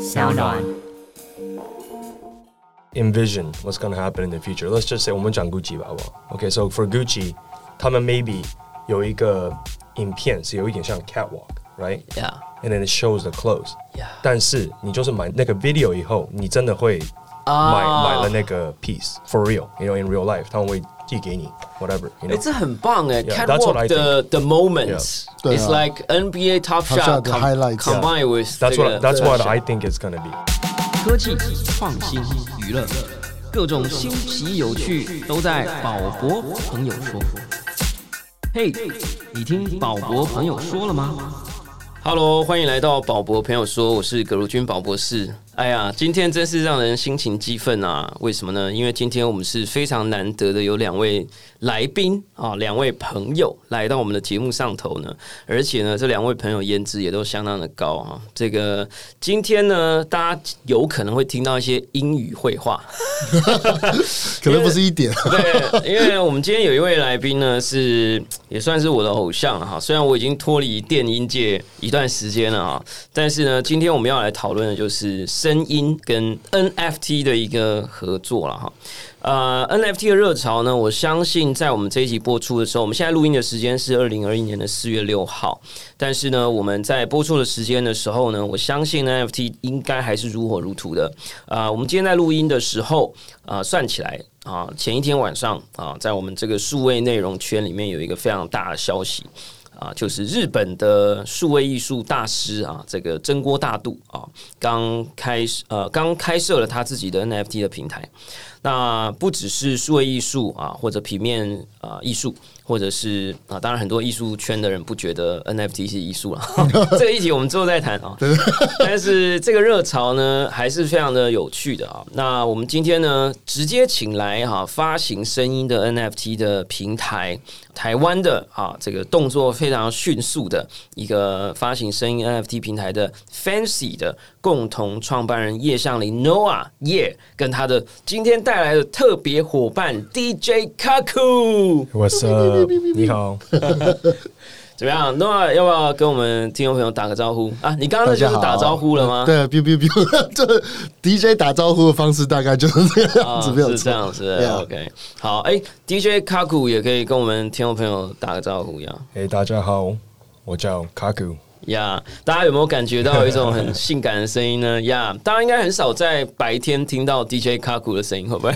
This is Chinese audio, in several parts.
小暖。 envision what's going to happen in the future. Let's just say 我们讲 Gucci 吧，好不好？Okay, so for Gucci，他们 maybe 有一个影片是有一点像 catwalk，right？ Yeah, And then it shows the clothes. yeah. 但是你就是买那个 video 以后，你真的会买、啊买了那个 piece for real，you know in real life，他们会 寄给你 whatever，you 哎，know。这很棒哎 that's what I！Catwalk 的 the moments, 对啊 it's like NBA Top Shot combined with That's what that's what I think it's gonna be. 科技、创新、娱乐，各种新奇有趣都在宝博朋友说。嘿，你听宝博朋友说了吗？Hello，欢迎来到宝博朋友说，我是葛如君宝博士。哎呀，今天真是让人心情激愤啊！为什么呢？因为今天我们是非常难得的有两位来宾啊，两位朋友来到我们的节目上头呢，而且呢，这两位朋友颜值也都相当的高啊。这个今天呢，大家有可能会听到一些英语会话，可能不是一点。对，因为我们今天有一位来宾呢，是也算是我的偶像了哈。虽然我已经脱离电音界一段时间了啊，但是呢，今天我们要来讨论的就是声声音跟 NFT 的一个合作了哈。呃，NFT 的热潮呢，我相信在我们这一集播出的时候，我们现在录音的时间是二零二一年的四月六号，但是呢，我们在播出的时间的时候呢，我相信 NFT 应该还是如火如荼的。啊、我们今天在录音的时候，啊、算起来啊、前一天晚上啊、在我们这个数位内容圈里面有一个非常大的消息。啊，就是日本的数位艺术大师啊，这个真锅大度啊，刚开呃刚开设了他自己的 NFT 的平台。那不只是数位艺术啊，或者平面啊艺术，或者是啊，当然很多艺术圈的人不觉得 NFT 是艺术了，这个议题我们之后再谈啊。但是这个热潮呢，还是非常的有趣的啊。那我们今天呢，直接请来哈、发行声音的 NFT 的平台，台湾的啊这个动作非常迅速的一个发行声音 NFT 平台的 Fancy 的共同创办人叶向林 Noah 叶跟他的今天带来的特别伙伴 DJ Kaku。What's up？你好，怎么样？Noah 要不要跟我们听众朋友打个招呼啊？你刚刚那就是打招呼了吗？对，biu biu biu，这 DJ 打招呼的方式大概就是这个样啊，子，没有是这。样子 OK，好，哎、d j 卡库也可以跟我们听众朋友打个招呼呀。哎、大家好，我叫 Kaku。呀大家有没有感觉到有一种很性感的声音呢？呀大家应该很少在白天听到 DJ 卡库的声音，会不会？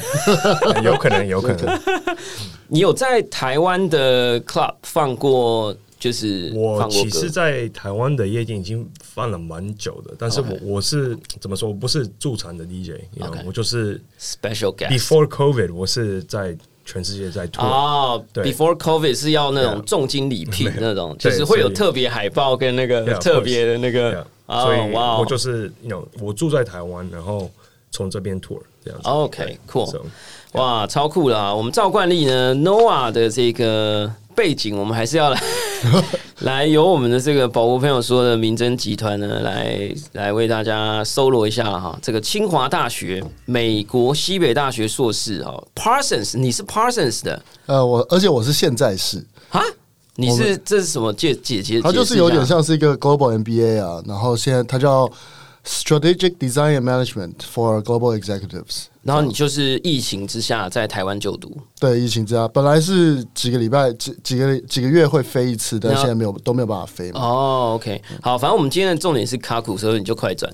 哎 有可能，有可能。你有在台湾的 club 放过，就是我其实，在台湾的夜店已经放了蛮久的，但是我 OK 我是怎么说？我不是驻场的 DJ，you know，OK 我就是 Special guest before COVID，我是在全世界在 tour。哦对，Before COVID 是要那种重金礼聘 那种，就是会有特别海报跟那个特别的那个，哦所以哇哦我就是 know，我住在台湾，然后从这边 tour 这样子。OK，cool 哇，超酷的啊！我们照惯例呢，Noah 的这个背景，我们还是要来 来由我们的这个宝博朋友说的民侦集团呢，来来为大家搜罗一下哈。这个清华大学、美国西北大学硕士哈，Parsons，你是 Parsons 的呃，我而且我是现在是，啊？你是这是什么姐姐姐？它就是有点像是一个 Global MBA 啊，然后现在它叫 Strategic Design and Management for Global Executives。然后你就是疫情之下在台湾就读，对，疫情之下，本来是几个礼拜、几几个几个月会飞一次，但现在没有都没有办法飞嘛。哦，OK，好，反正我们今天的重点是卡苦，所以你就快转。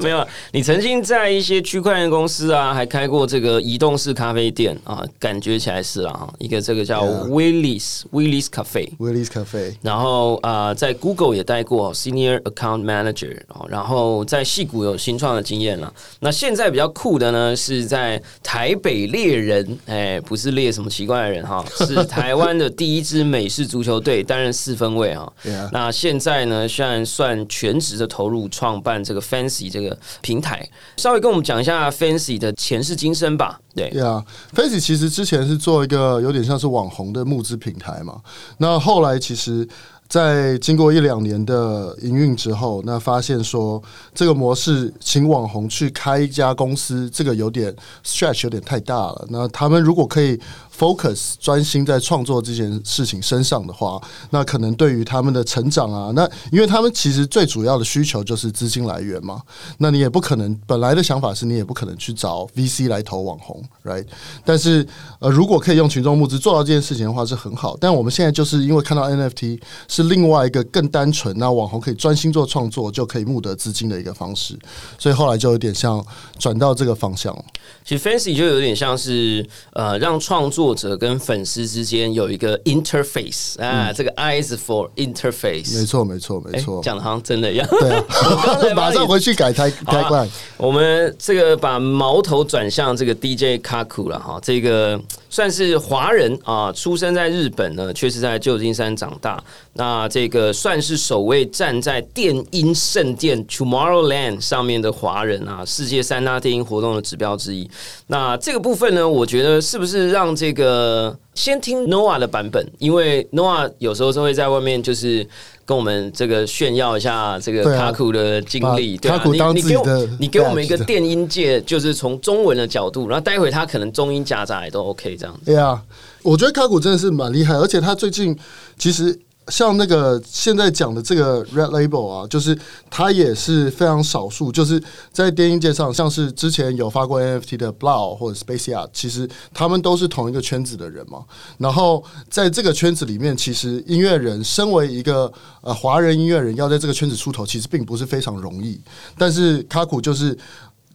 没有，你曾经在一些区块链公司啊，还开过这个移动式咖啡店啊，感觉起来是啦哈，一个这个叫 Willis Willis Cafe。Willie's Cafe，然后啊、呃在 Google 也待过 Senior Account Manager，哦然后在戏谷有新创的经验了。那现在比较酷的呢，是在台北猎人，哎，不是猎什么奇怪的人哈，是台湾的第一支美式足球队担任四分卫哈。那现在呢，虽然算全职的投入创办这个 Fancy 这个平台，稍微跟我们讲一下 Fancy 的前世今生吧。对，Yeah，Face 其实之前是做一个有点像是网红的募资平台嘛。那后来其实在经过一两年的营运之后，那发现说这个模式请网红去开一家公司，这个有点 stretch 有点太大了。那他们如果可以 focus 专心在创作这件事情身上的话，那可能对于他们的成长啊，那因为他们其实最主要的需求就是资金来源嘛。那你也不可能本来的想法是你也不可能去找 VC 来投网红，right？但是呃，如果可以用群众募资做到这件事情的话是很好。但我们现在就是因为看到 NFT 是另外一个更单纯，那网红可以专心做创作就可以募得资金的一个方式，所以后来就有点像转到这个方向。其实 Fancy 就有点像是呃，让创作者跟粉丝之间有一个 interface 啊，这个 eyes for interface，没错，没错，没哎错。讲的好像真的一样。对啊 马上回去改台好啊 tagline。我们这个把矛头转向这个 DJ Kaku 了哈，这个算是华人啊，出生在日本呢，却是在旧金山长大。那这个算是首位站在电音圣殿 Tomorrowland 上面的华人啊，世界三大电音活动的指标之一。那这个部分呢，我觉得是不是让这个先听 noa 的版本，因为 noa 有时候是会在外面就是。跟我们这个炫耀一下这个卡库的经历，对啊卡库当你你给我你给我们一个电音界，就是从中文的角度，然后待会他可能中英夹杂也都 OK 这样子。对啊，我觉得卡古真的是蛮厉害，而且他最近其实像那个现在讲的这个 Red Label 啊，就是他也是非常少数，就是在电音界上，像是之前有发过 NFT 的 Blau 或者 Space Art，其实他们都是同一个圈子的人嘛。然后在这个圈子里面，其实音乐人身为一个呃华人音乐人，要在这个圈子出头，其实并不是非常容易。但是卡古就是。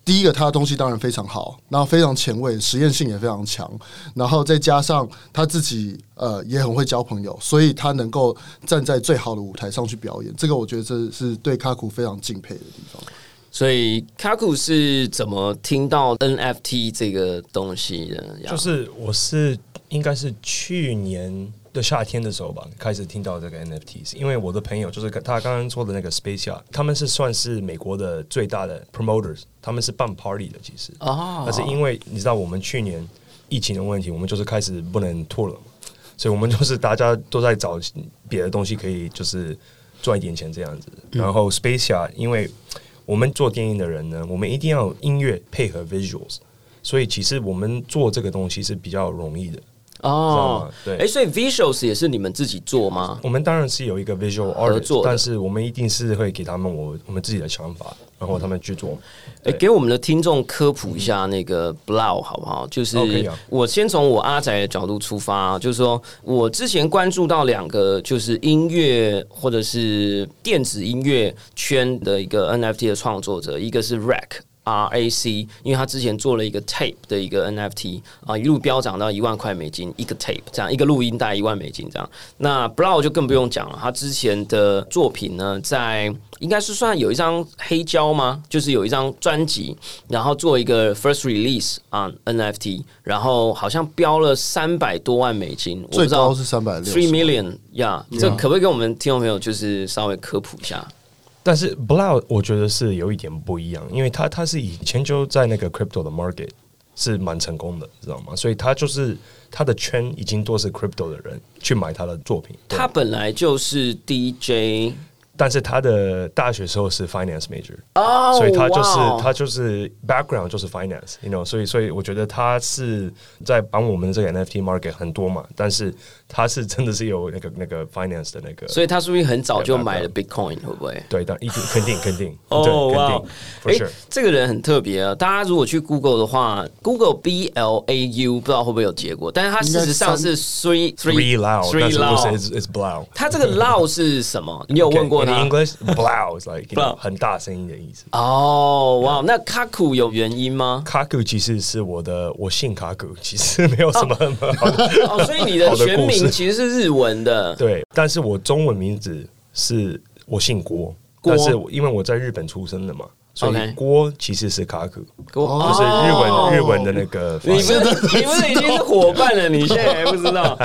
第一个，他的东西当然非常好，然后非常前卫，实验性也非常强，然后再加上他自己呃也很会交朋友，所以他能够站在最好的舞台上去表演。这个我觉得这是对卡库非常敬佩的地方。所以卡库是怎么听到 NFT 这个东西的？就是我是应该是去年的夏天的时候吧，开始听到这个 NFTs，因为我的朋友就是他刚刚说的那个 Space Yacht，他们是算是美国的最大的 promoters，他们是办 party 的，其实，哦但是因为你知道我们去年疫情的问题，我们就是开始不能 tour 了嘛，所以我们就是大家都在找别的东西可以就是赚一点钱这样子。然后 Space Yacht，因为我们做电影的人呢，我们一定要有音乐配合 visuals，所以其实我们做这个东西是比较容易的。哦，对哎，所以 Visuals 也是你们自己做吗？我们当然是有一个 visual 合作 artist，的但是我们一定是会给他们我我们自己的想法，然后他们去做。哎，给我们的听众科普一下那个 blow 好不好？就是我先从我阿仔的角度出发，就是说我之前关注到两个，就是音乐或者是电子音乐圈的一个 NFT 的创作者，一个是 Rack。R A C，因为他之前做了一个 tape 的一个 NFT 啊，一路飙涨到一万块美金一个 tape，这样一个录音带一万美金这样。那 Blow 就更不用讲了，他之前的作品呢，在应该是算有一张黑胶吗？就是有一张专辑，然后做一个 first release 啊 NFT，然后好像标了三百多万美金，最高是三百六 three million 呀、这可不可以给我们听众朋友就是稍微科普一下？但是 Blau 我觉得是有一点不一样，因为他他是以前就在那个 crypto 的 market 是蛮成功的，知道吗？所以他就是他的圈已经都是 crypto 的人去买他的作品。他本来就是 DJ 但是他的大学时候是 finance major，、哦，所以他就是他就是 background 就是 finance，you know，所以所以我觉得他是在帮我们这个 NFT market 很多嘛，但是他是真的是有那个那个 finance 的那个，所以他是不是很早就买了 Bitcoin？会不会？对，但一定肯定肯定，哦对肯哇定哎。这个人很特别啊！大家如果去 Google 的话，Google B L A U 不知道会不会有结果，但是它事实上是 three Three 是不 loud。是 is is blow。它这个 loud 是什么？你有问过他？English, blow is like Blow 很大声音的意思。哦，哇，那 Kaku 有原因吗？卡古其实是我的，我姓卡古，其实没有什么很好。哦，所以你的全名故事其实是日文的。对，但是我中文名字是我姓郭，郭但是因为我在日本出生的嘛，所以郭其实是卡古，我就是日文、哦日文的那个。你不是你不是已经是伙伴了？你现在还不知道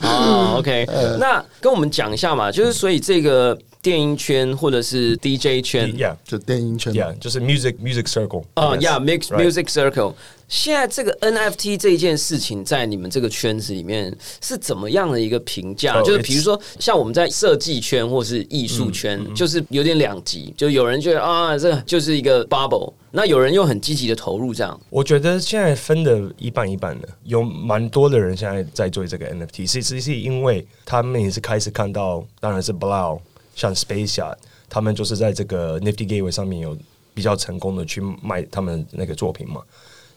啊？OK，那跟我们讲一下嘛，就是所以这个电音圈或者是 DJ 圈 Yeah, 就电音圈 yeah，就是 music music circle。啊 Yes,，Yeah，Mix right. Music Circle。现在这个 NFT 这一件事情，在你们这个圈子里面是怎么样的一个评价？Oh, 就是比如说，像我们在设计圈或是艺术圈，就是有点两极，就有人觉得啊，这就是一个 bubble，那有人又很积极的投入这样。我觉得现在分的一半一半的，有蛮多的人现在在做这个 NFT，是是是因为他们也是开始看到，当然是 Blau 像 Space Yacht，他们就是在这个 Nifty Gateway 上面有比较成功的去卖他们那个作品嘛。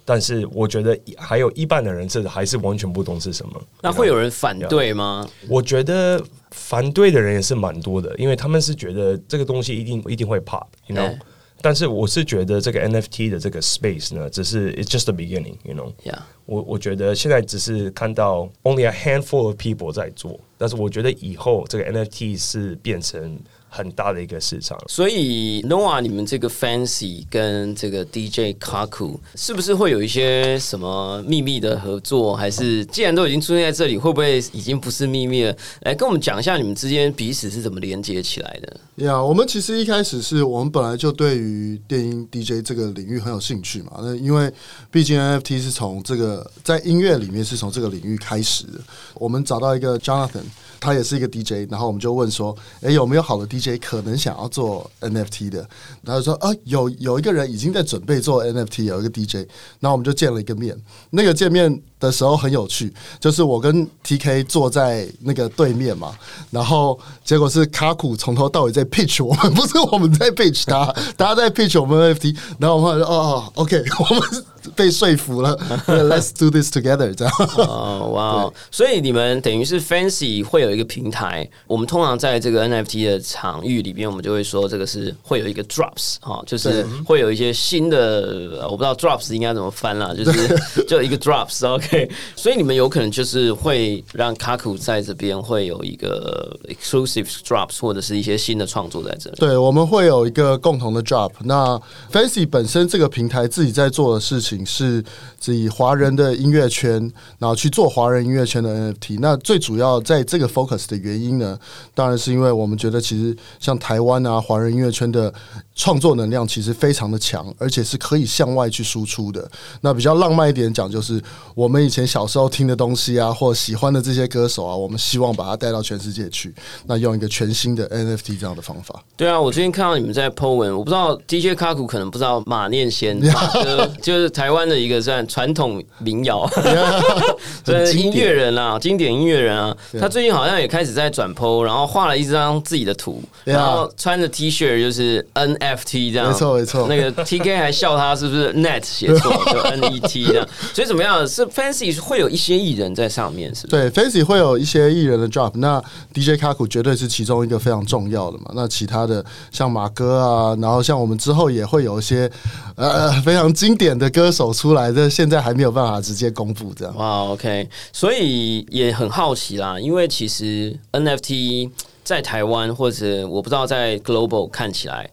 但是我觉得还有一半的人是还是完全不懂是什么。那会有人反对吗？我觉得反对的人也是蛮多的，因为他们是觉得这个东西一定一定会 pop，you know 对。但是我是觉得这个 NFT 的这个 space 呢，只是 it's just the beginning，you know。呀，我我觉得现在只是看到 only a handful of people 在做，但是我觉得以后这个 NFT 是变成很大的一个市场。所以 Noah，你们这个 Fancy 跟这个 DJ Kaku 是不是会有一些什么秘密的合作？还是既然都已经出现在这里，会不会已经不是秘密了？来跟我们讲一下你们之间彼此是怎么连接起来的？呀我们其实一开始是我们本来就对于电音 DJ 这个领域很有兴趣嘛。那因为毕竟 NFT 是从这个在音乐里面是从这个领域开始的。我们找到一个 Jonathan，他也是一个 DJ，然后我们就问说，哎，有没有好的 DJ 可能想要做 NFT 的？然后说啊，有有一个人已经在准备做 NFT，有一个 DJ，然后我们就见了一个面。那个见面的时候很有趣，就是我跟 TK 坐在那个对面嘛，然后结果是卡库从头到尾在 pitch 我们，不是我们在 pitch 他，大家在 pitch 我们 NFT，然后我们说哦，OK，我们被说服了，Let's do this together 这样。哦，哇哦！所以你们等于是 Fancy 会有一个平台，我们通常在这个 NFT 的场域里边，我们就会说这个是会有一个 drops 哈、哦，就是会有一些新的，呃我不知道 drops 应该怎么翻啦，就是 就一个 drops OK，所以你们有可能就是会让 Kaku 在这边会有一个 exclusive drops 或者是一些新的创作在这里。对，我们会有一个共同的 drop。那 Fancy 本身这个平台自己在做的事情是以华人的音乐圈，然后去做华人音乐圈的 NFT。那最主要在这个 focus 的原因呢，当然是因为我们觉得其实像台湾啊，华人音乐圈的创作能量其实非常的强，而且是可以向外去输出的。那比较浪漫一点讲，就是我们以前小时候听的东西啊，或喜欢的这些歌手啊，我们希望把它带到全世界去。那用一个全新的 NFT 这样的方法。对啊，我最近看到你们在 po 文，我不知道 DJ 卡古可能不知道马念先马哥，就是台湾的一个算传统民谣，对音乐人啊，经典音乐人啊，他最近好像也开始在转 po，然后画了一张自己的图，然后穿着 T 恤就是 NFT 这样，没错没错那个 TK 还笑他是不是 net 写错，就 NET 这样，所以怎么样？是 Fancy 会有一些艺人在上面，是不是？对，Fancy 会有一些艺人的 drop，那 DJ 卡库绝对是其中一个非常重要的嘛。那其他的像马哥啊，然后像我们之后也会有一些呃非常经典的歌手出来，这现在还没有办法直接公布这样。哇，OK，所以也很好奇啦，因为其实 NFT 在台湾或者我不知道在 Global 看起来。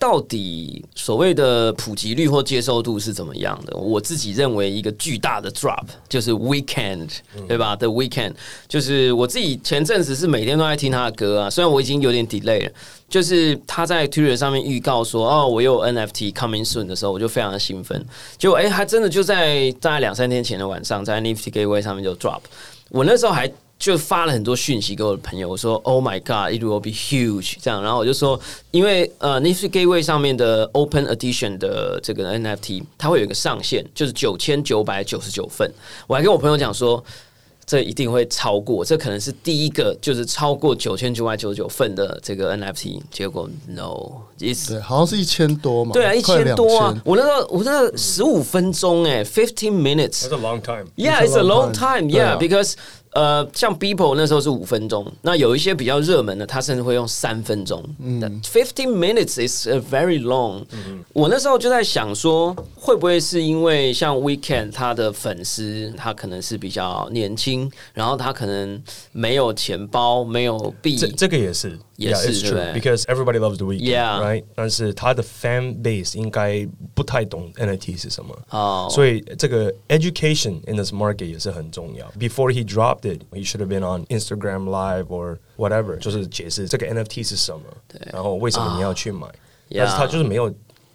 到底所谓的普及率或接受度是怎么样的？我自己认为一个巨大的 drop 就是 Weekend，对吧？The Weekend 就是我自己前阵子是每天都在听他的歌啊，虽然我已经有点 delay 了，就是他在 Twitter 上面预告说哦，我有 NFT coming soon 的时候，我就非常的兴奋。结果哎，还真的就在大概两三天前的晚上，在 Nifty Gateway 上面就 drop。我那时候还就发了很多讯息给我的朋友，我说 “Oh my God, it will be huge” 这样，然后我就说，因为呃 Nifty Gateway 上面的 Open Edition 的这个 NFT，它会有一个上限，就是九千九百九十九份。我还跟我朋友讲说。这一定会超过，这可能是第一个就是超过九千九百九十九份的这个 NFT，结果 no，it's 对，好像是一千多嘛。对啊，一千多啊我那个我那个十五分钟哎，fifteen minutes，That's a long time. Yeah, It's it's a long long 呃，像 People 那时候是五分钟，那有一些比较热门的，他甚至会用三分钟。嗯 Fifteen minutes is a very long、我那时候就在想说，会不会是因为像 Weekend 他的粉丝，他可能是比较年轻，然后他可能没有钱包，没有币，这这个也是，也是对 because everybody loves the weekend, Yeah. right? 但是他的 fan base 应该不太懂 NFT 是什么。哦，所以这个 education in this market 也是很重要。Before he dropped it, he should have been on Instagram Live or whatever，就是解释这个 NFT 是什么，然后为什么你要去买。但是他就是没有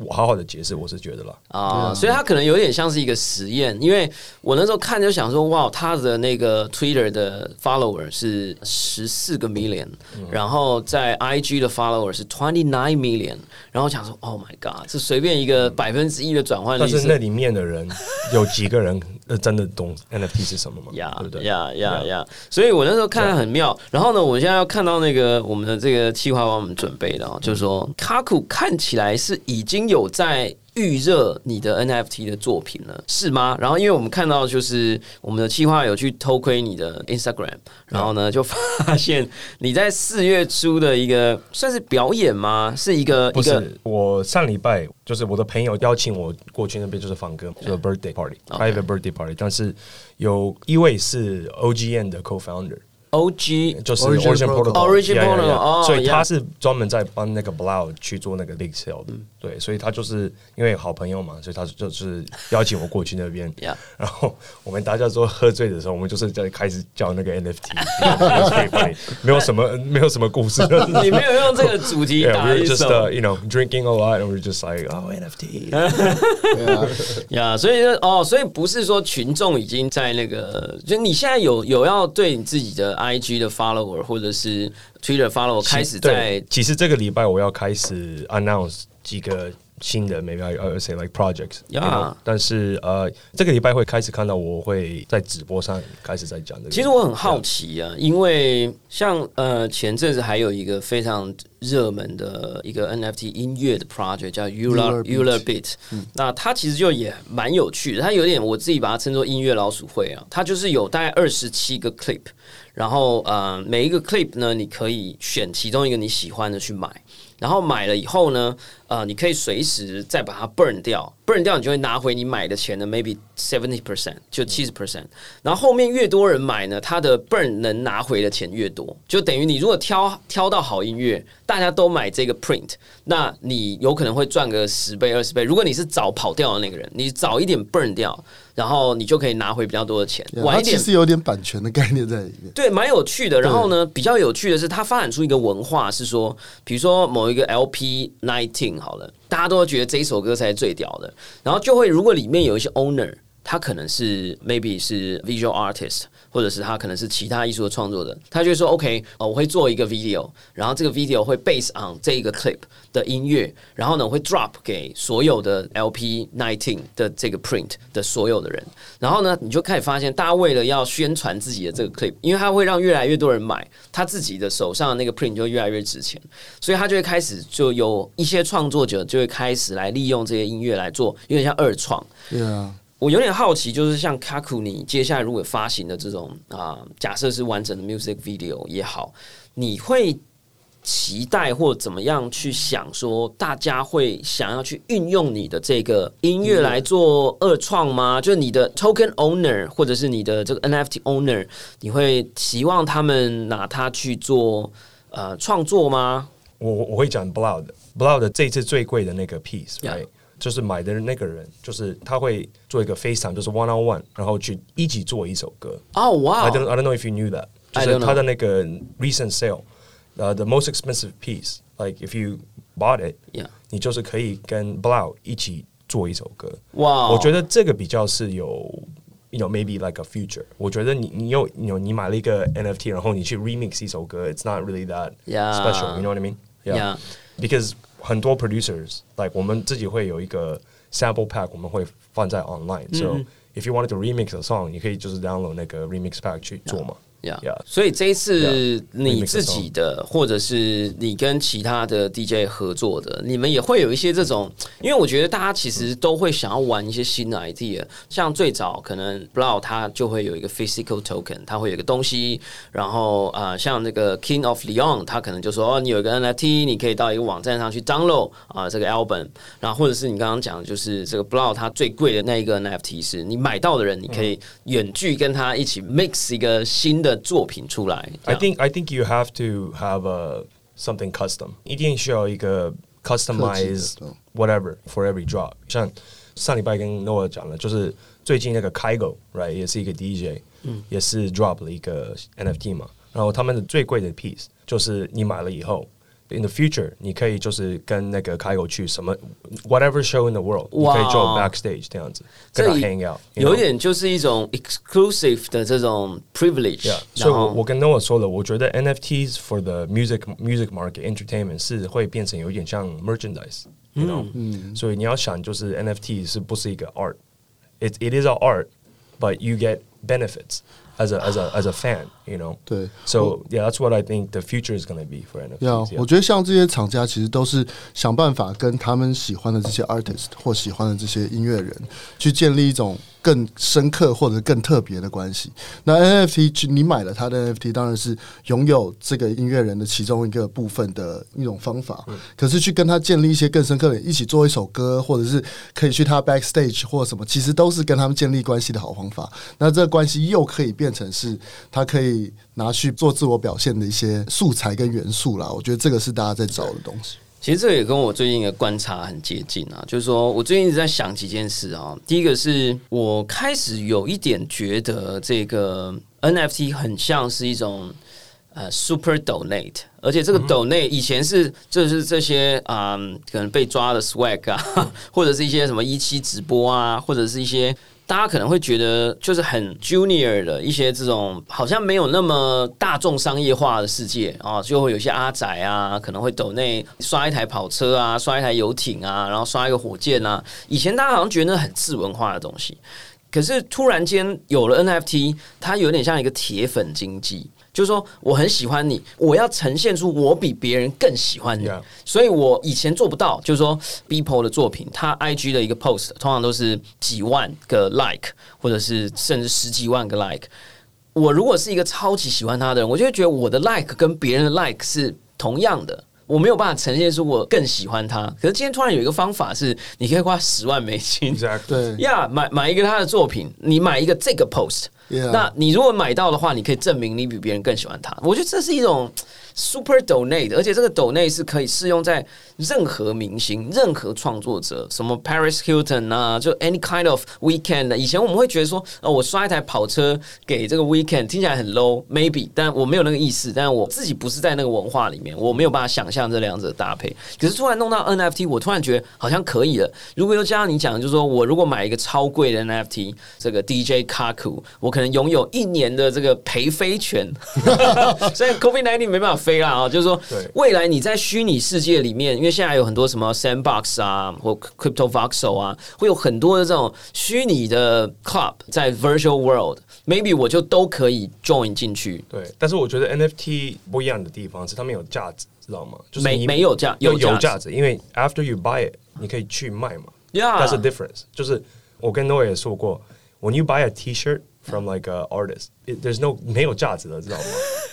好好的解释，我是觉得啦。啊，所以他可能有点像是一个实验，因为我那时候看就想说，哇，他的那个 Twitter 的 follower 是十四个 million，、然后在 IG 的 follower 是 twenty nine million，然后我想说，Oh my god，这随便一个百分之一的转换率但是那里面的人有几个人呃真的懂 NFT 是什么吗？呀对不对？呀呀呀！所以我那时候看的很妙。然后呢，我们现在要看到那个我们的这个计划帮我们准备的、哦，就是说卡库看起来是已经有在。预热你的 NFT 的作品了，是吗？然后，因为我们看到就是我们的企划有去偷窥你的 Instagram，然后呢，就发现你在四月初的一个算是表演吗？是一个不一个是，我上礼拜就是我的朋友邀请我过去那边就是放歌，就是 birthday party，private birthday party，但是有一位是 OGN 的 co-founder，og 就是 origin polar origin polar 所以他是专门在帮那个 blow 去做那个 big sale 的。对所以他就是因为好朋友嘛所以他就是邀请我过去那边。然后我们大家说喝醉的时候我们就是在开始叫那个 nft 没有什么没有什么故事。你没有用这个主题打一首 you know drinking a lot and we're just like oh nft yeah 所以哦所以不是说群众已经在那个就你现在有有要对你自己的 IG 的 follower 或者是 Twitter follower 开始在，其实这个礼拜我要开始 announce 几个新的，maybe I I would say like projects。Yeah 但是呃，这个礼拜会开始看到我会在直播上开始在讲这个。其实我很好奇啊，因为像呃前阵子还有一个非常热门的一个 NFT 音乐的 project 叫 Euler Beat Beat，那它其实就也蛮有趣的，它有点我自己把它称作音乐老鼠会啊，它就是有大概二十七个 clip，然后呃每一个 clip 呢，你可以选其中一个你喜欢的去买。然后买了以后呢，呃，你可以随时再把它 burn 掉，burn 掉你就会拿回你买的钱的 maybe seventy percent，就七十 percent。然后后面越多人买呢，它的 burn 能拿回的钱越多，就等于你如果挑挑到好音乐，大家都买这个 print，那你有可能会赚个十倍二十倍。如果你是早跑掉的那个人，你早一点 burn 掉，然后你就可以拿回比较多的钱。晚一点其实有点版权的概念在里面。对，蛮有趣的。然后呢，比较有趣的是，它发展出一个文化，是说，比如说某一个 LP nineteen 好了，大家都会觉得这一首歌才是最屌的，然后就会如果里面有一些 owner。他可能是 maybe 是 visual artist，或者是他可能是其他艺术的创作者，他就会说 OK，哦，我会做一个 video，然后这个 video 会 base on 这一个 clip 的音乐，然后呢会 drop 给所有的 LP nineteen 的这个 print 的所有的人，然后呢你就开始发现，大家为了要宣传自己的这个 clip，因为它会让越来越多人买，他自己的手上的那个 print 就越来越值钱，所以他就会开始就有一些创作者就会开始来利用这些音乐来做，有点像二创。对啊，我有点好奇，就是像 Kaku，你接下来如果发行的这种啊、假设是完整的 music video 也好，你会期待或怎么样去想说，大家会想要去运用你的这个音乐来做二创吗？就是你的 token owner 或者是你的这个 NFT owner，你会希望他们拿它去做呃创作吗？我我我会讲 Blood Blood 这次最贵的那个 piece，、Yeah. right? 就是买的那个人，就是他会做一个 FaceTime，就是 one on one，然后去一起做一首歌。哦，哇 I don't I don't know if you knew that，就 I 是 don't know. 他的那个 recent sale，呃、the most expensive piece，like if you bought it， Yeah. 你就是可以跟 Blau 一起做一首歌。哇，我觉得这个比较是有。You know, maybe like a future。我觉得你你有你有你买了一个 NFT，然后你去 remix 一首歌，it's not really that Yeah. special。You know what I mean? Yeah. Because 很多 producers like 我们自己会有一个 sample pack，我们会放在 online。So if you wanted to remix a song，你可以就是 download 那个 remix pack 去做嘛。 呀 Yeah. 所以这一次.你自己的，或者是你跟其他的 DJ 合作的，你们也会有一些这种，因为我觉得大家其实都会想要玩一些新的 idea。像最早可能 Blau 它就会有一个 physical token，它会有一个东西，然后呃，像那个 King of Leon，他可能就说哦，你有一个 NFT，你可以到一个网站上去 download 啊、这个 album，然后或者是你刚刚讲的，就是这个 Blau 它最贵的那一个 NFT 是你买到的人，你可以远距跟他一起 mix 一个新的作品出来。这 I 样 think I think you have to have a something custom，一定需要一个 customize 特技的 whatever for every drop。像上礼拜跟 Noah 讲了，就是最近那个 Kygo right 也是一个 DJ，嗯，也是 drop 了一个 NFT 嘛。然后他们的最贵的 piece 就是你买了以后。 In the future，你可以就是跟那个 Kygo 去什么 whatever show in the world，你可以做哇 backstage 这样子，跟他这 hang out，you know？有一点就是一种 exclusive 的这种 privilege， Yeah，所以然后我我跟 Noah 说了，我觉得 NFTs for the music music market entertainment 是会变成有一点像 merchandise，you know，、所以你要想就是 NFT 是不是一个 art？It it is a art，but you get benefits as a as a as a fan，you know。对 So yeah, that's what I think the future is going to be for 呀 NFTs. yeah. 我觉得像这些厂家其实都是想办法跟他们喜欢的这些 artist 或喜欢的这些音乐人去建立一种 更深刻或者更特别的关系。那 NFT 去你买了他的 NFT，当然是拥有这个音乐人的其中一个部分的一种方法。可是去跟他建立一些更深刻的，一起做一首歌，或者是可以去他 backstage 或什么，其实都是跟他们建立关系的好方法。那这个关系又可以变成是他可以拿去做自我表现的一些素材跟元素啦。我觉得这个是大家在找的东西。其实这也跟我最近的观察很接近啊，就是说我最近一直在想几件事啊。第一个是我开始有一点觉得这个 NFT 很像是一种呃 super donate，而且这个 donate 以前是就是这些啊、可能被抓的 swag 啊，或者是一些什么一期直播啊，或者是一些。大家可能会觉得就是很 junior 的一些这种好像没有那么大众商业化的世界啊，就会有些阿仔啊，可能会抖内刷一台跑车啊，刷一台游艇啊，然后刷一个火箭啊。以前大家好像觉得那很次文化的东西，可是突然间有了 NFT，它有点像一个铁粉经济。就是说，我很喜欢你，我要呈现出我比别人更喜欢你.所以我以前做不到。就是说，Beeple 的作品，他 IG 的一个 post 通常都是几万个 like，或者是甚至十几万个 like。我如果是一个超级喜欢他的人，我就会觉得我的 like 跟别人的 like 是同样的。我没有办法呈现出我更喜欢他，可是今天突然有一个方法是，你可以花十万美金对呀买买一个他的作品，你买一个这个 post，Yeah 那你如果买到的话，你可以证明你比别人更喜欢它。我觉得这是一种 super donate，而且这个 donate 是可以适用在任何明星、任何创作者，什么 Paris Hilton 啊，就 any kind of weekend。以前我们会觉得说，呃，我刷一台跑车给这个 weekend 听起来很 low，maybe，但我没有那个意思，但我自己不是在那个文化里面，我没有办法想象这两者的搭配。可是突然弄到 NFT，我突然觉得好像可以了。如果又加上你讲，就是说我如果买一个超贵的 NFT，这个 DJ Kaku，我可能拥有一年的这个陪飞权。虽然 COVID 1 9没办法飞啦啊，就是说未来你在虚拟世界里面，因为现在有很多什么 Sandbox 啊或 Crypto Voxel 啊，会有很多的这种虚拟的 club 在 Virtual World，maybe 我就都可以 join 进去。对，但是我觉得 NFT 不一样的地方是它们有价值，知道吗？就是没你没有价有有价值因为 after you buy it，你可以去卖嘛。Yeah That's the difference。就是我跟 Noah 也说过，when you buy a T-shirt from like a artist, it, there's no 没有价值的，知道吗？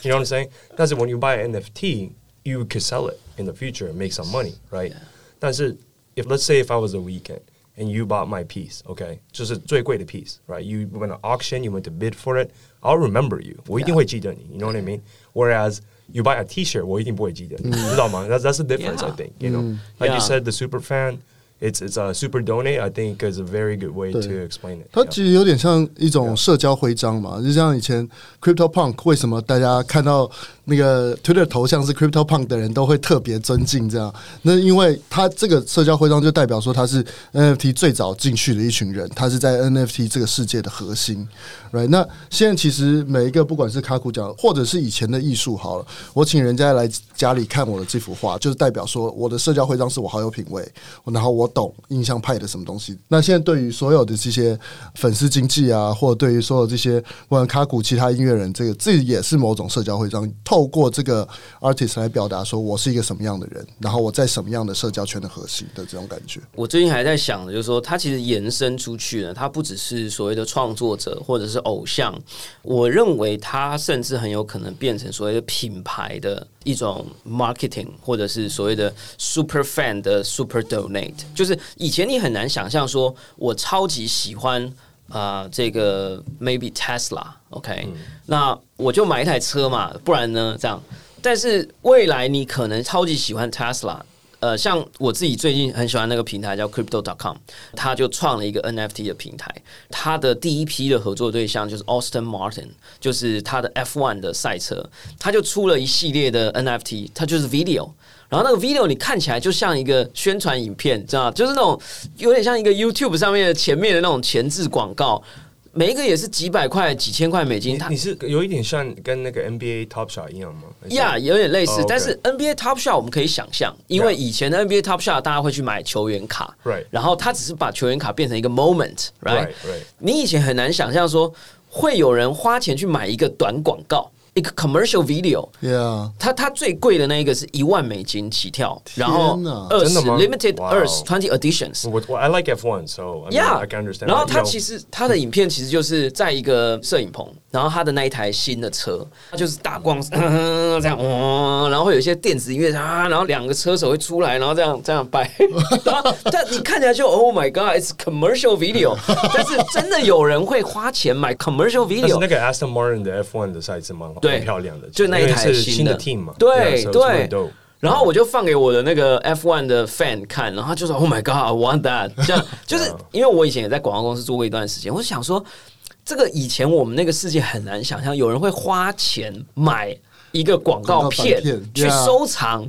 You know what I'm saying？但是 when you buy an NFT, you could sell it in the future and make some money, right？但是 if let's say if I was a weekend and you bought my piece, okay，就是最贵的 piece, right? You went to auction, you went to bid for it. I'll remember you. 我一定会记得你，you know what I mean? Whereas you buy a T-shirt, 我一定不会记得你，知道吗？That's that's the difference, I Yeah. think. You know, like you Yeah. said, the super fan. It's it's a super donate. I think is a very good way to explain it. 它其实有点像一种社交徽章嘛，就像以前 Crypto Punk，为什么大家看到那个 Twitter 头像是 Crypto Punk 的人都会特别尊敬这样？那因为他这个社交徽章就代表说他是 NFT 最早进去的一群人，他是在 NFT 这个世界的核心，right？那现在其实每一个不管是卡库讲，或者是以前的艺术好了，我请人家来家里看我的这幅画，就是代表说我的社交徽章是我好有品味，然后我懂印象派的什么东西。那现在对于所有的这些粉丝经济啊，或者对于所有这些不管卡古其他音乐人，这个这也是某种社交徽章，透过这个 artist 来表达说我是一个什么样的人，然后我在什么样的社交圈的核心的这种感觉。我最近还在想的，就是说，它其实延伸出去呢，它不只是所谓的创作者或者是偶像，我认为它甚至很有可能变成所谓的品牌的一种 marketing，或者是所谓的 super fan 的 super donate。就是以前你很难想象说，我超级喜欢啊、这个 maybe Tesla，OK，、那我就买一台车嘛，不然呢这样。但是未来你可能超级喜欢 Tesla，呃，像我自己最近很喜欢那个平台叫 Crypto.com，他就创了一个 NFT 的平台。他的第一批的合作对象就是 Austin Martin，就是他的 F1 的赛车，他就出了一系列的 NFT，它就是 video。然后那个 video 你看起来就像一个宣传影片，知道就是那种有点像一个 YouTube 上面的前面的那种前置广告，每一个也是几百块、几千块美金。它你你是有一点像跟那个 NBA Top Shot 一样吗？呀有点类似但是 NBA Top Shot 我们可以想象，因为以前的 NBA Top Shot 大家会去买球员卡然后他只是把球员卡变成一个 moment，right？Right, right 你以前很难想象说会有人花钱去买一个短广告，一个 commercial video。Yeah，它它最贵的那一个是一万美金起跳，然后二十 limited 二十 twenty editions。我我 I like F1, so I, mean, Yeah，I can understand. 然后他其实他的影片其实就是在一个摄影棚，然后他的那一台新的车，它就是打光这样，哇，然后会有一些电子音乐啊，然后两个车手会出来，然后这样这样摆，然后但你看起来就 Oh my God，it's commercial video，但是真的有人会花钱买 commercial video 那。个 Aston Martin 的 F1 的赛车蛮对漂亮的，就那一台新的 team 嘛，对对然后我就放给我的那个 F1 的 fan 看，然后他就说 Oh my God, I want that。这样 就是因为我以前也在广告公司做过一段时间，我想说，这个以前我们那个世界很难想象，有人会花钱买一个广告片去收藏。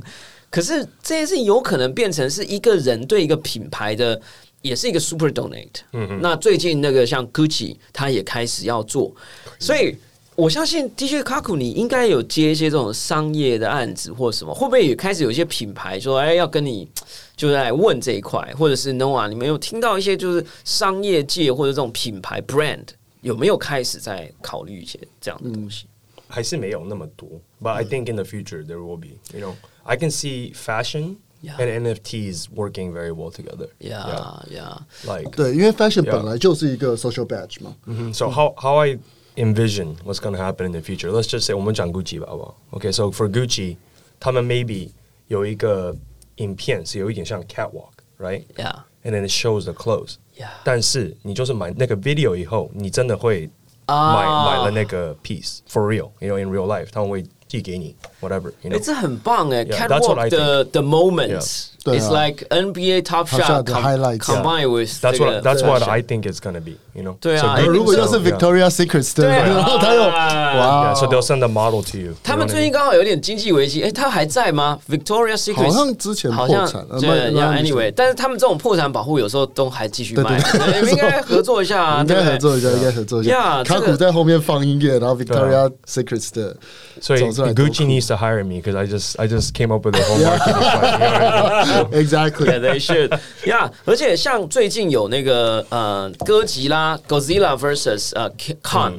可是这件事情有可能变成是一个人对一个品牌的。也是一个 super donate，嗯那最近那个像 Gucci，他也开始要做，所以我相信 DJ Kaku 你应该有接一些这种商业的案子或什么，会不会也开始有一些品牌说，哎，要跟你就是来问这一块，或者是 Noah，你们有听到一些就是商业界或者这种品牌 brand 有没有开始在考虑一些这样的东西？还是没有那么多，but I think in the future there will be. You know, I can see fashion Yeah. and NFTs working very well together. Yeah, yeah, like 对，因为 fashion Yeah 本来就是一个 social badge 嘛。Mhm. So how how I envision what's going to happen in the future? Let's just say 我们讲 Gucci 吧，好不好？Okay, so for Gucci，他们 maybe 有一个影片是有一点像 catwalk, right? 呀 And then it shows the clothes. 呀但是你就是买那个 video 以后，你真的会买、啊买了那个 piece for real，you know in real life，他们会寄给你 whatever，you 哎， know。这很棒哎 Yeah, that's what I ！Catwalk 的 the moments。Yeah. Yeah. It's like NBA Top Top Shot Shot 的 com- highlights. combined with That's 这 what 个 that's what fashion I think it's gonna be, you know. 对啊 So 哎 Gucci- 如如果又是 so, yeah. Victoria Secrets 的，对啊然后他有啊哇 Yeah, so they'll send a model to you. 他 you 们 know what 最 I 近 mean? 刚好有点经济危机，哎，他还在吗？Victoria Secret 好像之前好像破产呃对卖呀卖，anyway，但是他们这种破产保护有时候都还继续卖，对对你们应该合作一下啊，应对不对该合作一下，应该合作一下。呀这个卡古在后面放音乐，然后 Victoria Secrets 的 So 走出来多 Gucci 酷 needs to hire me because I just I just came up with a whole marketing plan. Exactly Yeah, they should. Yeah，而且像最近有那个呃哥吉拉 Godzilla vs 呃 Kong，、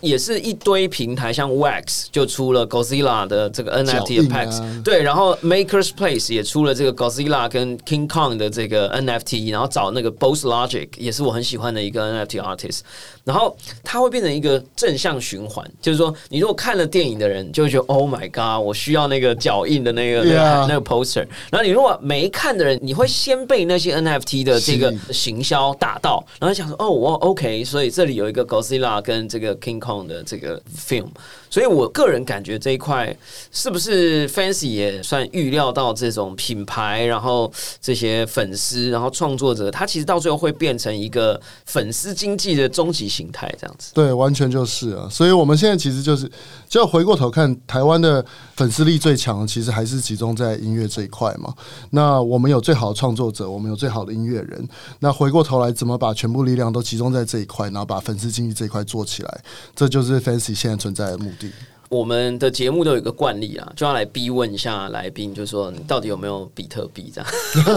也是一堆平台，像 Wax 就出了 Godzilla 的这个 NFT 的 packs，、啊对，然后 Makers Place 也出了这个 Godzilla 跟 King Kong 的这个 NFT，然后找那个 Boss Logic 也是我很喜欢的一个 NFT artist，然后它会变成一个正向循环，就是说你如果看了电影的人，就会觉得 Oh my God，我需要那个脚印的那个那个 Yeah 那个 poster，然后你如果没看的人，你会先被那些 NFT 的这个行销打到，然后想说哦，我 OK，所以这里有一个 Godzilla 跟这个 King Kong 的这个 film，所以我个人感觉这一块是不是 Fancy 也算预料到这种品牌，然后这些粉丝，然后创作者，他其实到最后会变成一个粉丝经济的终极形态，这样子。对，完全就是啊。所以我们现在其实就是，就要回过头看，台湾的粉丝力最强，其实还是集中在音乐这一块嘛。那我们有最好的创作者，我们有最好的音乐人。那回过头来，怎么把全部力量都集中在这一块，然后把粉丝经济这一块做起来，这就是 Fancy 现在存在的目的。我们的节目都有一个惯例啊，就要来逼问一下来宾，就说你到底有没有比特币这样。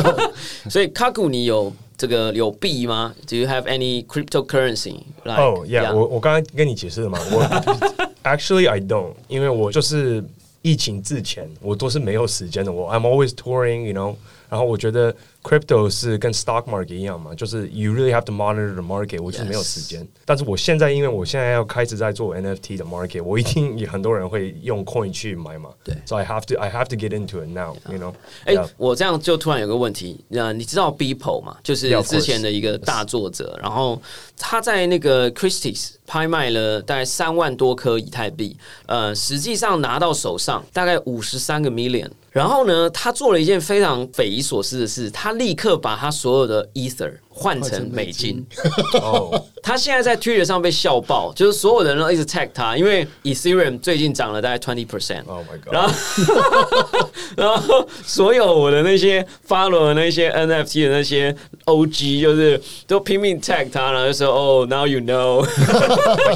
所以卡古，你有这个有币吗？Do you have any cryptocurrency？Like, Oh yeah，我我刚才跟你解释了嘛，我 actually I don't，因为我就是疫情之前我都是没有时间的，我 I'm always touring，you know，然后我觉得 crypto 是跟 stock market 一样嘛，就是 you really have to monitor the market，我就是没有时间。但是我现在因为我现在要开始在做 NFT 的 market，我一定也很多人会用 coin 去买嘛，对，so I have to I have to get into it now，you know，哎、我这样就突然有个问题，呃，你知道 Beeple 吗？就是之前的一个大作者，然后他在那个 Christie's 拍卖了大概三万多颗以太币，呃，实际上拿到手上大概五十三个 million，然后呢，他做了一件非常匪夷所思的事，他立刻把他所有的 Ether 换成美金。哦，他现在在 Twitter 上被笑爆，就是所有人都一直 tag 他，因为 Ethereum 最近涨了大概 twenty percent。Oh my god！然后，然后所有我的那些 follow 的那些 NFT 的那些 OG，就是都拼命 tag 他，然后就说哦，now you know。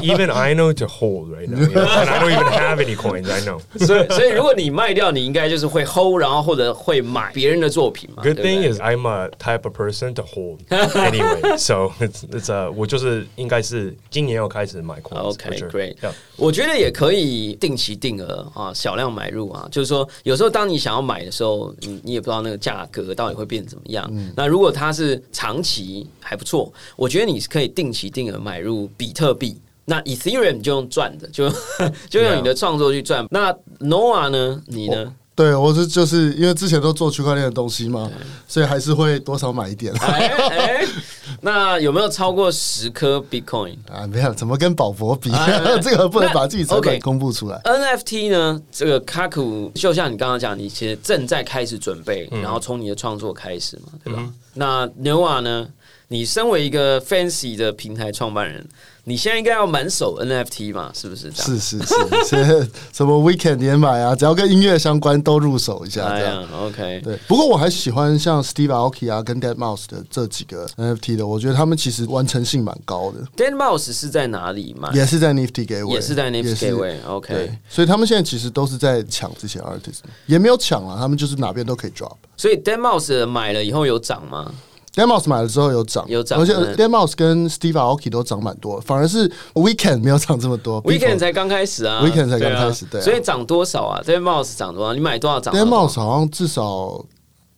Even I know to hold right now, and I don't even have any coins. I know. 所以，所以如果你卖掉，你应该就是会 hold，然后或者会买别人的作品嘛。Good thing 对 is I'm a type of person to hold anyway. So it's it's a 我就是应该是今年要开始买 coins。OK，great 我觉得也可以定期定额啊，小量买入啊。就是说，有时候当你想要买的时候，你你也不知道那个价格到底会变怎么样。那如果它是长期还不错，我觉得你是可以定期定额买入比特币。那 Ethereum 就用赚的，就 就用你的创作去赚。那 Noah 呢？你呢？对我是就是因为之前都做区块链的东西嘛，所以还是会多少买一点哎哎，那有没有超过十颗 Bitcoin？啊，没有怎么跟宝博比 这个不能把自己成 OK 本公布出来。NFT 呢？这个卡库就像你刚刚讲，你其实正在开始准备，然后从你的创作开始嘛，对吧？那牛瓦呢？你身为一个 Fancy 的平台创办人，你现在应该要满手 NFT 嘛？是不是这样？是是是，什么 Weekend 也买啊，只要跟音乐相关都入手一下哎这样呀。，OK，对，不过我还喜欢像 Steve Aoki 啊跟 Dead Mouse 的这几个 NFT 的，我觉得他们其实完成性蛮高的，Dead Mouse 是在哪里买？也是在 Nifty 给我，也是在 Nifty 也是 Gateway，OK 对，所以他们现在其实都是在抢这些 artist，也没有抢啊，他们就是哪边都可以 drop。所以 Dead Mouse 买了以后有涨吗？Dead Mouse 买了之后有涨，有涨而且嗯 Dead Mouse 跟 Steve Aoki 都涨蛮多，反而是 Weekend 没有涨这么多 Weekend 才刚开始啊 Weekend 才刚开始对啊所以涨多少啊？Dan Mouse 涨多少？你买多少涨多 Dead 少？Mouse 好像至少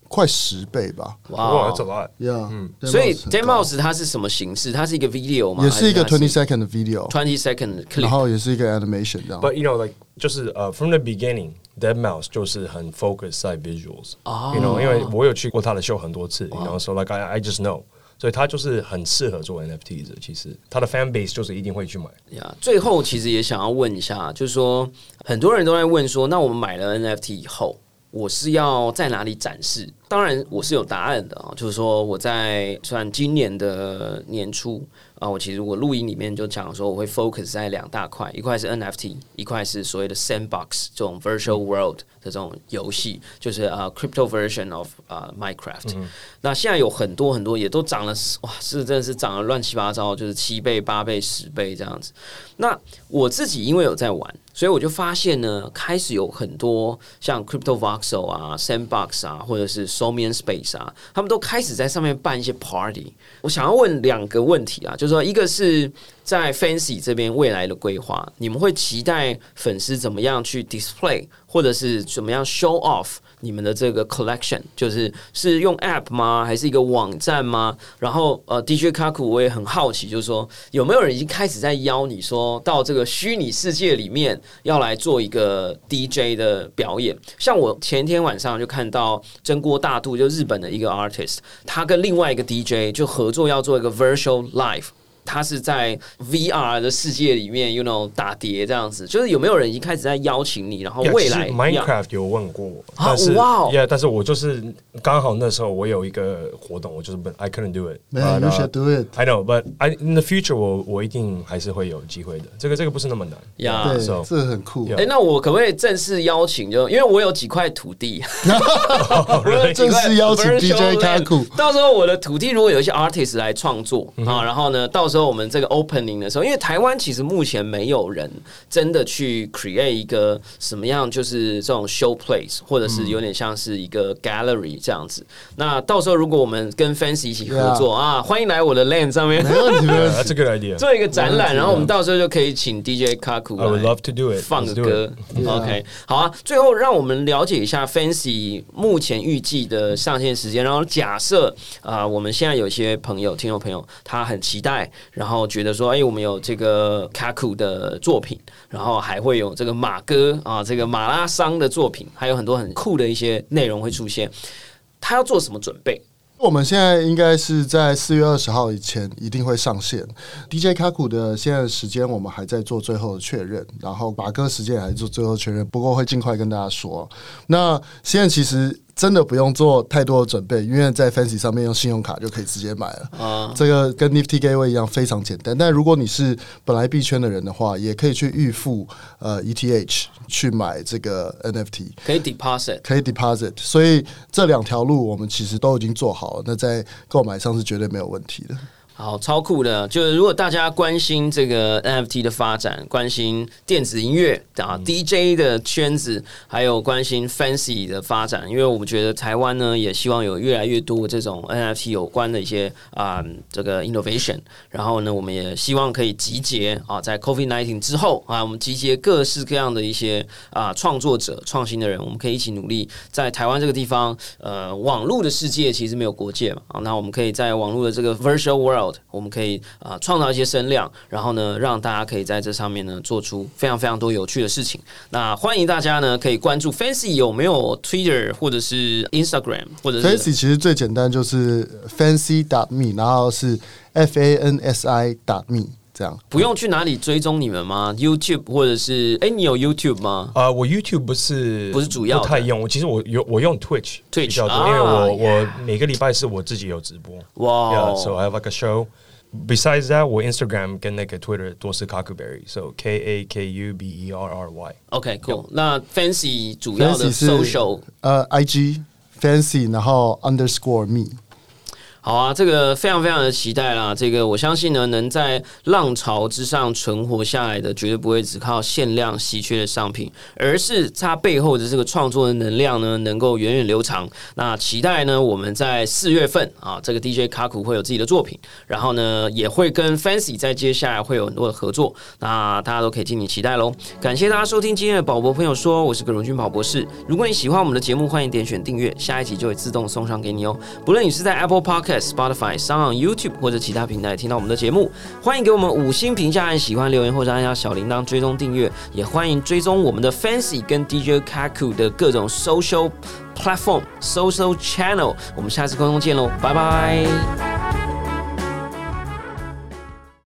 快十倍吧哇 that's a lot.，Yeah，嗯，所以 Mouse 它是什么形式？它是一个 video 吗？也是一个 twenty second 的 video，twenty second 然。后也是一个 animation 这样。But you know, like 就是呃、from the beginning, Dead Mouse 就是很 focus 在 visuals。You know，因为我有去过他的秀很多次，然后 so like I I just know，所以他就是很适合做 NFT 的。其实他的 fan base 就是一定会去买。呀，最后其实也想要问一下，就是说很多人都在问说，那我们买了 NFT 以后，我是要在哪里展示？当然我是有答案的啊，就是说我在算今年的年初啊，我其实我录音里面就讲说，我会 focus 在两大块，一块是 NFT，一块是所谓的 sandbox 这种 virtual world 这种游戏，就是啊、crypto version of 啊、Minecraft。那现在有很多很多也都涨了，哇，是真的是涨了乱七八糟，就是七倍、八倍、十倍这样子。那我自己因为有在玩，所以我就发现呢，开始有很多像 Crypto Voxel 啊、Sandbox 啊，或者是 Somian Space 啊，他们都开始在上面办一些 party。我想要问两个问题啊，就是说，一个是在 Fancy 这边未来的规划，你们会期待粉丝怎么样去 display，或者是怎么样 show off 你们的这个 collection，就是是用 app 吗？还是一个网站吗？然后呃，DJ Kaku 我也很好奇，就是说有没有人已经开始在邀你说到这个虚拟世界里面要来做一个 DJ 的表演？像我前天晚上就看到真锅大度，就日本的一个 artist，他跟另外一个 DJ 就合作要做一个 virtual live。他是在 VR 的世界里面，you know 打碟这样子，就是有没有人已经开始在邀请你，然后未来 Minecraft 有问过我，啊但是哇哦 Yeah，但是我就是刚好那时候我有一个活动，我就是不 I couldn't do it。Man, you should do it. I know, but I in the future 我我一定还是会有机会的。这个这个不是那么难。呀这个很酷。哎、那我可不可以正式邀请就？因为我有几块土地，正式邀请 DJ 卡库 land 到时候我的土地如果有一些 artist 来创作、嗯啊，然后呢，到时候我们这个 opening 的时候，因为台湾其实目前没有人真的去 create 一个什么样，就是这种 show place，或者嗯是有点像是一个 gallery 这样子。那到时候如果我们跟 Fancy 一起合作啊，欢迎来我的 land 上面没问题，没问 Yeah, 题。that's a good idea. 做一个展览，然后我们到时候就可以请 DJ 卡库 I would love to do it. 放个歌，OK，好啊。最后让我们了解一下 Fancy 目前预计的上线时间。然后假设啊、我们现在有些朋友、听众朋友，他很期待，然后觉得说，哎、我们有这个卡库的作品，然后还会有这个马哥啊，这个马拉桑的作品，还有很多很酷的一些内容会出现。他要做什么准备？我们现在应该是在四月二十号以前一定会上线。DJ 卡库的现在的时间我们还在做最后的确认，然后马哥时间还在做最后确认，不过会尽快跟大家说。那现在其实真的不用做太多的准备，因为在 Fancy 上面用信用卡就可以直接买了。啊，这个跟 Nifty Gateway 一样非常简单。但如果你是本来币圈的人的话，也可以去预付呃 ETH 去买这个 NFT。可以 deposit。可以 deposit，所以这两条路我们其实都已经做好了，那在购买上是绝对没有问题的。好，超酷的！就是如果大家关心这个 NFT 的发展，关心电子音乐啊、DJ 的圈子，还有关心 Fancy 的发展，因为我们觉得台湾呢也希望有越来越多这种 NFT 有关的一些啊、这个 innovation。然后呢，我们也希望可以集结啊，在 COVID 1 9之后啊，我们集结各式各样的一些啊创作者、创新的人，我们可以一起努力，在台湾这个地方，呃，网络的世界其实没有国界嘛啊，那我们可以在网络的这个 virtual world，我们可以啊创造一些声量，然后呢，让大家可以在这上面呢做出非常非常多有趣的事情。那欢迎大家呢可以关注 Fancy 有没有 Twitter 或者是 Instagram 或者是 Fancy 其实最简单就是 fancy 打 me，然后是 F A N S I 打 me 这样。不用去哪里追踪你们吗？YouTube 或者是哎，你有 YouTube 吗？啊、我 YouTube 不是不是主要不太用。我其实我有我用 Twitch Twitch，比较多，啊因为我我每个礼拜四我自己有直播。哇 so I have like a show. Besides that，我 Instagram 跟那个 Twitter 都是 Kakuberry，so K A K U B E R R Y。OK，cool。那 Fancy 主要的 social 呃 I G fancy，然后 underscore me。好啊，这个非常非常的期待啦！这个我相信呢，能在浪潮之上存活下来的，绝对不会只靠限量稀缺的商品，而是它背后的这个创作的能量呢，能够源远流长。那期待呢，我们在四月份啊，这个 DJ 卡库会有自己的作品，然后呢，也会跟 Fancy 在接下来会有很多的合作，那大家都可以敬请期待喽！感谢大家收听今天的宝博朋友说，我是葛荣军宝博士。如果你喜欢我们的节目，欢迎点选订阅，下一集就会自动送上给你哦。不论你是在 Apple Park Spotify 上，YouTube 或者其他平台听到我们的节目，欢迎给我们五星评价。按喜欢留言，或者按下小铃铛追踪订阅，也欢迎追踪我们的 Fancy 跟 DJ Kaku 的各种 social platform、social channel。我们下次沟通见喽，拜拜。